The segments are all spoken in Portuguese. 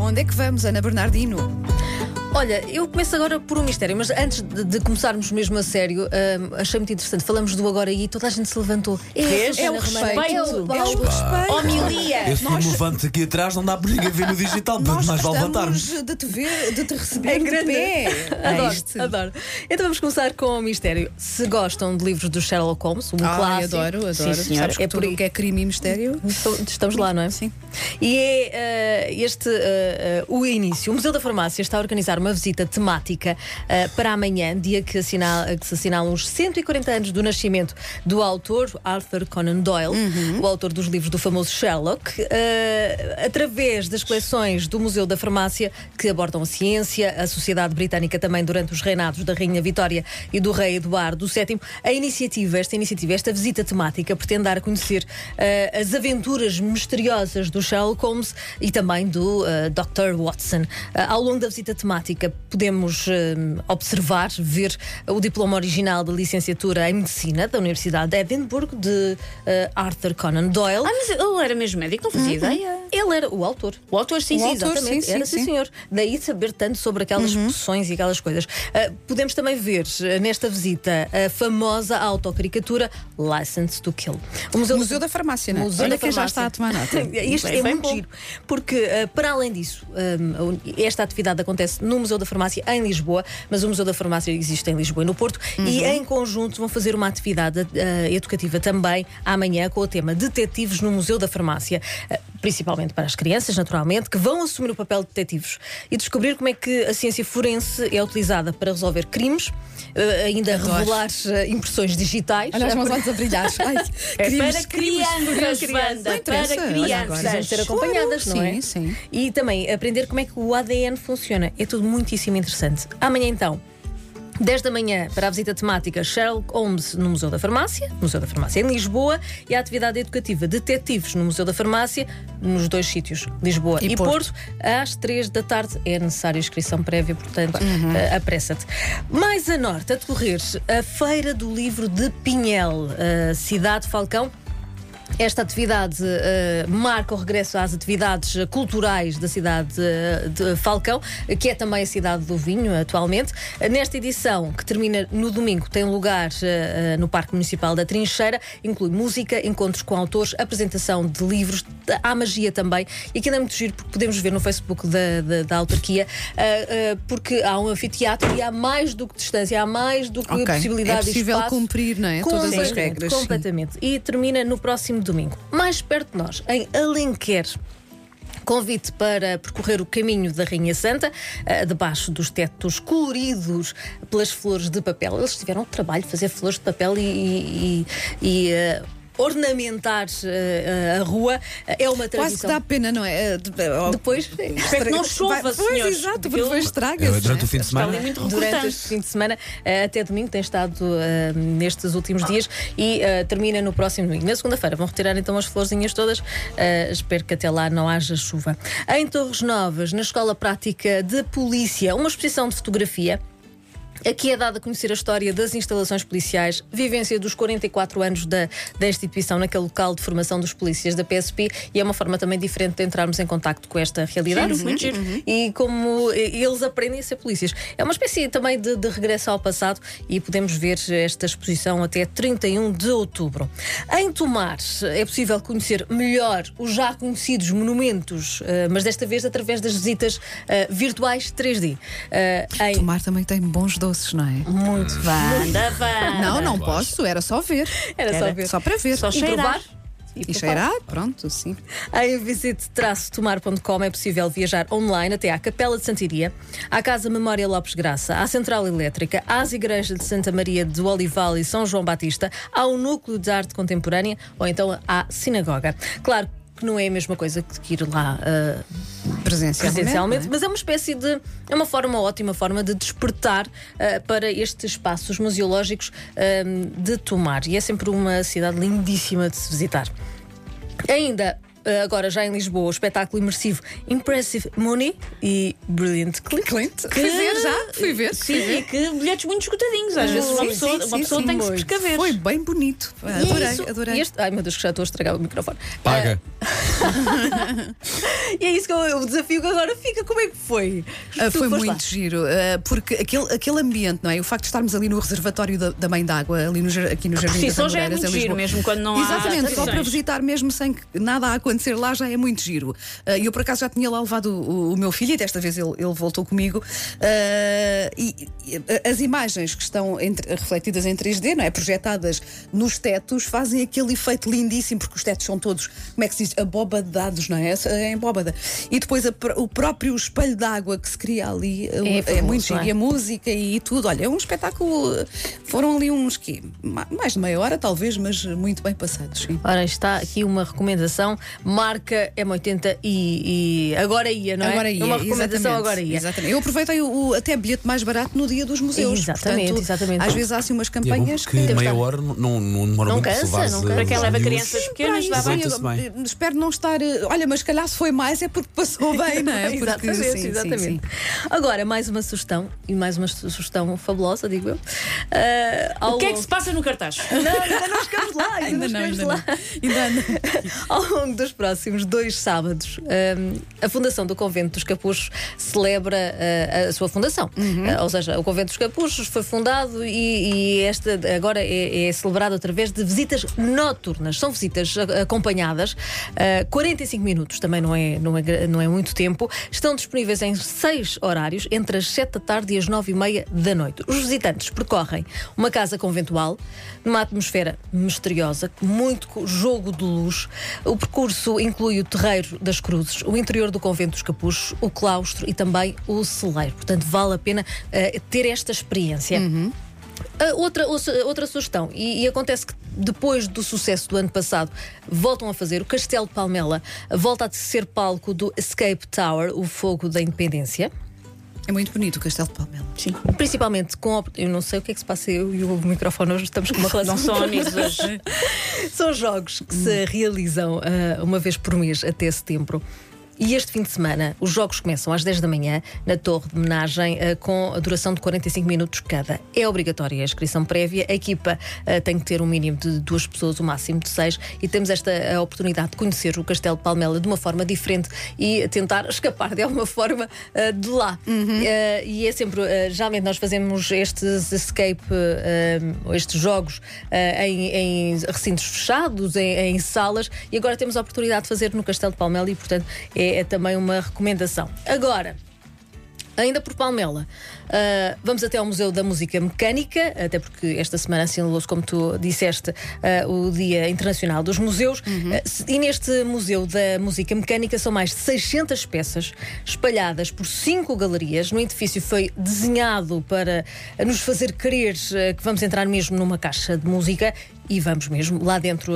Onde é que vamos, Ana Bernardino? Olha, eu começo agora por um mistério, mas antes de, de começarmos mesmo a sério, hum, achei muito interessante. Falamos do agora e toda a gente se levantou. É, É o respeito. É o É o respeito. Homilia. Esse Nós- levante aqui atrás não dá para ninguém ver no digital, Nós portanto, mais vale gostamos levantarmos. de te ver, de te receber É de grande. pé. Adoro, Este. adoro. Então vamos começar com o mistério. Se gostam de livros do Sherlock Holmes, um Ai, clássico. adoro, adoro. Sim, senhora. Sabes que É por tudo aí. o que é crime e mistério. Então, Estamos lá, não é? Sim. E é eh, este eh, eh, o início. O Museu da Farmácia está a organizar uma visita temática eh, para amanhã, dia que, assinala, que se assinalam os 140 anos do nascimento do autor Arthur Conan Doyle, o autor dos livros do famoso Sherlock, eh, através das coleções do Museu da Farmácia que abordam a ciência, a sociedade britânica também durante os reinados da Rainha Vitória e do Rei Eduardo VII. A iniciativa, esta iniciativa, esta visita temática pretende dar a conhecer eh, as aventuras misteriosas do Sherlock Holmes e também do Dr. Watson. Ao longo da visita temática podemos eh, observar, ver o diploma original de licenciatura em Medicina da Universidade de Edimburgo de eh, Arthur Conan Doyle. Ah, mas ele era mesmo médico, não fazia ideia. Ele era o autor. O autor, sim, Sim, sim, autor, exatamente. sim, Era sim, sim, senhor. Daí saber tanto sobre aquelas poções e aquelas coisas. Ah, podemos também ver ah, nesta visita a famosa autocaricatura License to Kill. O Museu, Museu da Farmácia, não é? Museu Olha da quem já Farmácia. está a tomar nota. Isto é bem muito bom. giro, porque ah, para além disso, ah, esta atividade acontece no Museu da Farmácia em Lisboa, mas o Museu da Farmácia existe em Lisboa e no Porto, e em conjunto vão fazer uma atividade ah, educativa também amanhã com o tema Detetives no Museu da Farmácia, ah, principalmente para as crianças, naturalmente, que vão assumir o papel de detetives e descobrir como é que a ciência forense é utilizada para resolver crimes, ah, ainda Adoro. revelar ah, impressões digitais. Olha os meus olhos a brilhar. Ai, É crimes, para crianças, para crianças. Precisam ser acompanhadas, Claro, não é? sim, sim. E também aprender como é que o ADN funciona. É tudo muitíssimo interessante. Amanhã, então. 10 da manhã para a visita temática Sherlock Holmes no Museu da Farmácia, Museu da Farmácia em Lisboa, e a atividade educativa Detetives no Museu da Farmácia, nos dois sítios, Lisboa e, E Porto. às 3 da tarde. É necessária inscrição prévia, portanto, Uhum. eh, apressa-te. Mais a norte, a decorrer, a Feira do Livro de Pinhel, eh, Cidade Falcão. Esta atividade eh, marca o regresso às atividades culturais da cidade eh, de Falcão, que é também a cidade do vinho atualmente. Nesta edição, que termina no domingo, tem lugar eh, no Parque Municipal da Trincheira, inclui música, encontros com autores, apresentação de livros, há magia também. E aquilo é muito giro porque podemos ver no Facebook da, da, da autarquia, eh, porque há um anfiteatro e há mais do que distância, há mais do que Ok. possibilidade É possível de espaço. cumprir, não é? Todas as Completamente, regras. sim. Completamente. E termina no próximo domingo. Mais perto de nós, em Alenquer. Convite para percorrer o caminho da Rainha Santa, eh, debaixo dos tetos coloridos pelas flores de papel. Eles tiveram o trabalho de fazer flores de papel e. e- e, eh, Ornamentar eh, a rua é uma Quase que tradição. dá pena, não é? Eh, de- Depois, Espero que não chova, Vai- senhores. Pois, exato, porque depois É, estraga-se. durante o fim de semana. muito durante este fim de semana eh, até domingo tem estado eh, nestes últimos dias e eh, termina no próximo domingo. Na segunda-feira vão retirar então as florzinhas todas. Eh, espero que até lá não haja chuva. Em Torres Novas, na Escola Prática de Polícia, uma exposição de fotografia. Aqui é dada a conhecer a história das instalações policiais, vivência dos 44 anos da, da instituição naquele local de formação dos polícias da PSP e é uma forma também diferente de entrarmos em contacto com esta realidade Sim, muito giro. e como eles aprendem a ser polícias. É uma espécie também de, de regresso ao passado e podemos ver esta exposição até 31 de outubro. Em Tomar é possível conhecer melhor os já conhecidos monumentos, eh, mas desta vez através das visitas eh, virtuais 3D. Eh, em Tomar também tem bons doces, não é? muito Wanda. Não, não posso, era só ver. Era só ver. Só para ver. Só E cheirar. provar. E cheirar, pronto, sim. Em visite-tomar.com é possível viajar online até à Capela de Santiria, à Casa Memória Lopes Graça, à Central Elétrica, às igrejas de Santa Maria do Olival e São João Batista, ao Núcleo de Arte Contemporânea ou então à Sinagoga. Claro que não é a mesma coisa que ir lá ah, Presencialmente. presencialmente, é? mas é uma espécie de. É uma forma ótima forma de despertar ah, para estes espaços museológicos ah, de Tomar. E é sempre uma cidade lindíssima de se visitar. Ainda. Ah, Agora, já em Lisboa, o espetáculo imersivo Impressive Money e Brilliant Clint. Clint, fui ver já, fui ver. Sim, e que bilhetes muito esgotadinhos. Às vezes uma Sim, pessoa, sim, uma pessoa sim, tem que se precaver. Foi bem bonito. E é Adorei, isso. adorei. E este- ai meu Deus, que já estou a estragar o microfone. Paga. Ah, e é isso que eu, o desafio que agora fica. Como é que foi? Tu foi muito lá. giro, ah, porque aquele, aquele ambiente, não é? O facto de estarmos ali no reservatório da, da Mãe d'Água, ali no, aqui no Jardim das já é muito em giro, mesmo quando não há Exatamente, só para visitar mesmo sem que nada a acontecer lá já é muito giro. Ah, eu por acaso já tinha lá levado o, o meu filho e desta vez ele, ele voltou comigo. Ah, e, e as imagens que estão entre- refletidas em 3D, não é? Projetadas nos tetos, fazem aquele efeito lindíssimo, porque os tetos são todos, como é que se diz, abobadados, não é? É embóbada. E depois a o próprio espelho d'água que se cria ali É é, muito giro. é? E a música e tudo. Olha, é um espetáculo. Foram ali uns que mais de meia hora, talvez, mas muito bem passados. Sim. Ora, está aqui uma recomendação. Marca M80 e, e agora ia, não é? Agora ia. Uma recomendação exatamente, agora ia. Exatamente. Eu aproveitei o, o- até bilhete mais barato no dia dos museus. Exatamente, Portanto, exatamente. Às vezes há assim umas é campanhas porque que. meia hora não, não, não demora Não muito cansa, se levares, não cansa. Para quem leva crianças pequenas, dá bem. eu- Espero não estar. Olha, mas se calhar se foi mais é porque passou bem, não é? Porque, exatamente, sim, sim, exatamente. sim. Agora, mais uma sugestão, e mais uma sugestão fabulosa, digo eu. Ah, ao O que é que se passa no cartaz? Não, ainda não chegamos lá, ainda, Ainda não não, chegamos ainda lá. não. Ainda não. Ao longo dos próximos dois sábados, hum, a Fundação do Convento dos Capuchos celebra uh, a sua fundação. Uh, ou seja, o Convento dos Capuchos foi fundado e, e esta agora é, é celebrado através de visitas noturnas. São visitas acompanhadas, uh, 45 minutos, também não é, não, é, não é muito tempo. Estão disponíveis em seis horários, entre as 7 da tarde e as 9 e meia da noite. Os visitantes percorrem uma casa conventual, numa atmosfera misteriosa, muito jogo de luz. O percurso inclui o terreiro das cruzes, o interior do convento dos capuchos, o claustro e também o celeiro. Portanto, vale a pena eh, ter esta experiência. Ah, outra, ouça- outra sugestão, e, e acontece que depois do sucesso do ano passado, voltam a fazer o Castelo de Palmela, volta a ser palco do Escape Tower, o Fogo da Independência. É muito bonito o Castelo de Palmela. Sim. Principalmente com. Eu não sei o que é que se passa, eu e o microfone hoje estamos com uma relação. Amigos hoje. São jogos que se realizam ah, uma vez por mês até setembro. E este fim de semana, os jogos começam às 10 da manhã na Torre de Homenagem, ah, com a duração de 45 minutos cada. É obrigatória a inscrição prévia. A equipa ah, tem que ter um mínimo de duas pessoas, o máximo de seis. E temos esta a oportunidade de conhecer o Castelo de Palmela de uma forma diferente e tentar escapar de alguma forma de lá. Ah, e é sempre, geralmente nós fazemos estes escape, estes jogos em, em recintos fechados, em, em salas, e agora temos a oportunidade de fazer no Castelo de Palmela e, portanto, é, é também uma recomendação. Agora. Ainda por Palmela, ah, vamos até ao Museu da Música Mecânica, até porque esta semana assinalou-se, como tu disseste, ah, o Dia Internacional dos Museus. Ah, se- e neste Museu da Música Mecânica são mais de 600 peças espalhadas por cinco galerias. No edifício foi desenhado para nos fazer crer que vamos entrar mesmo numa caixa de música e vamos mesmo. Lá dentro.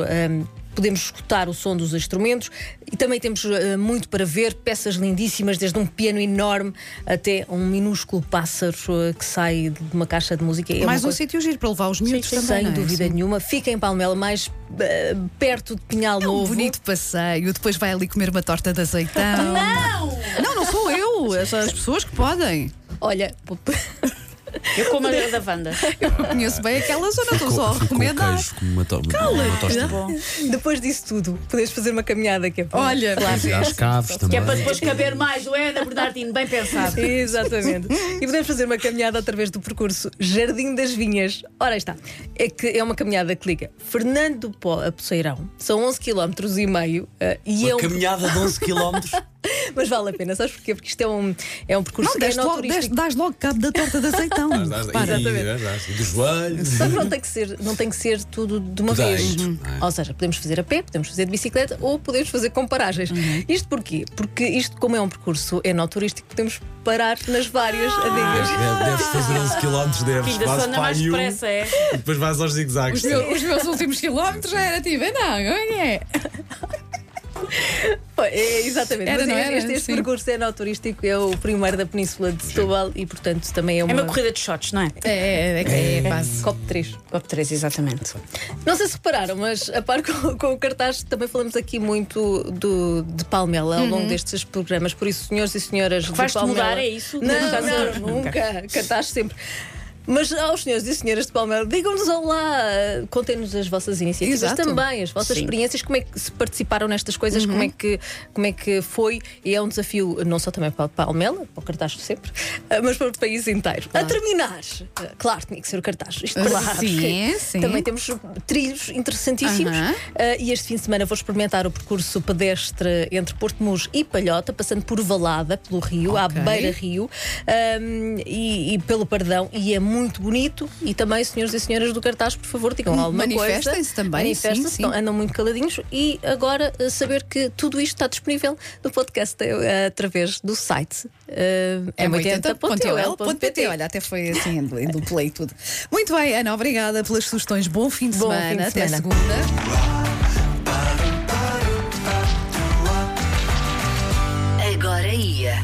Podemos escutar o som dos instrumentos e também temos eh, muito para ver, peças lindíssimas, desde um piano enorme até um minúsculo pássaro eh, que sai de uma caixa de música. É Mais um coisa- sítio giro para levar os miúdos Sem também. não é? dúvida Sim. nenhuma. Fica em Palmela, mais eh, perto de Pinhal É um Novo. bonito passeio, depois vai ali comer uma torta de azeitão. Não! Não, não sou eu, as, as pessoas que podem. Olha, Eu como a da Wanda. Eu conheço bem aquela zona, estou só a Com recomendar. queijo, com uma, to uma tosta. Bom. depois disso tudo, podes fazer uma caminhada que é para- Olha, E às caves Que é para depois caber mais o Eda Bernardino, bem pensado. Exatamente. e podemos fazer uma caminhada através do percurso Jardim das Vinhas. Ora aí está. É que é uma caminhada que liga Fernando do Pó a Poceirão. São 11 km e meio eh, e é Uma um caminhada de 11 km. mas vale a pena, sabes porquê? Porque isto é um é um percurso Não, deste logo, dás logo cabo da torta de azeitão. Repara. E do joelho. Só que não tem que ser, não tem que ser tudo de uma vez. não é? Ou seja, podemos fazer a pé, podemos fazer de bicicleta ou podemos fazer com paragens. Isto porquê? Porque isto, como é um percurso enoturístico, podemos parar nas várias adigas. Deve- Deves fazer 11 km, deves. Ainda Fazes só anda mais um, depressa, é? e depois vais aos zigzags. Os, meus, os meus últimos quilómetros já era tipo, não, como é que é? É, exatamente. Era, Mas não este, era? este, este percurso enoturístico é o primeiro da Península de Setúbal e, portanto, também é uma. É uma corrida de shots, não é? É, é, é, é base. Copo 3. Top 3, exatamente. Não sei se repararam, mas a par com, com o cartaz também falamos aqui muito do, de Palmela ao longo destes programas. Por isso, senhores e senhoras Vais-te Palmela. mudar, é isso? Não, a- não, nunca. Cartaz sempre. Mas aos senhores e senhoras de Palmeiras, digam-nos olá, contem-nos as vossas iniciativas Exato. também, as vossas Sim. experiências, como é que se participaram nestas coisas, como, é que, como é que foi. E é um desafio não só também para Palmela, para o cartaz de sempre, uh, mas para o país inteiro. A terminar, uh, claro, tinha que ser o cartaz. Isto Claro. Sim, sim. Também temos trilhos interessantíssimos. Aham. Uh, e este fim de semana vou experimentar o percurso pedestre entre Porto Mus e Palhota, passando por Valada, pelo Rio, à Ok. beira-rio, um, e, e pelo Pardão. E é muito bonito. E também, senhores e senhoras do cartaz, por favor, digam alguma coisa. Manifestem-se também, Manifestem-se, andam muito caladinhos. E agora uh, saber que tudo isto está disponível no podcast através do site. Uh, m80.ol.pt. Olha, até foi assim, duplo e tudo. Muito bem, Ana, obrigada pelas sugestões. Bom fim de Bom semana. fim de Até semana. segunda.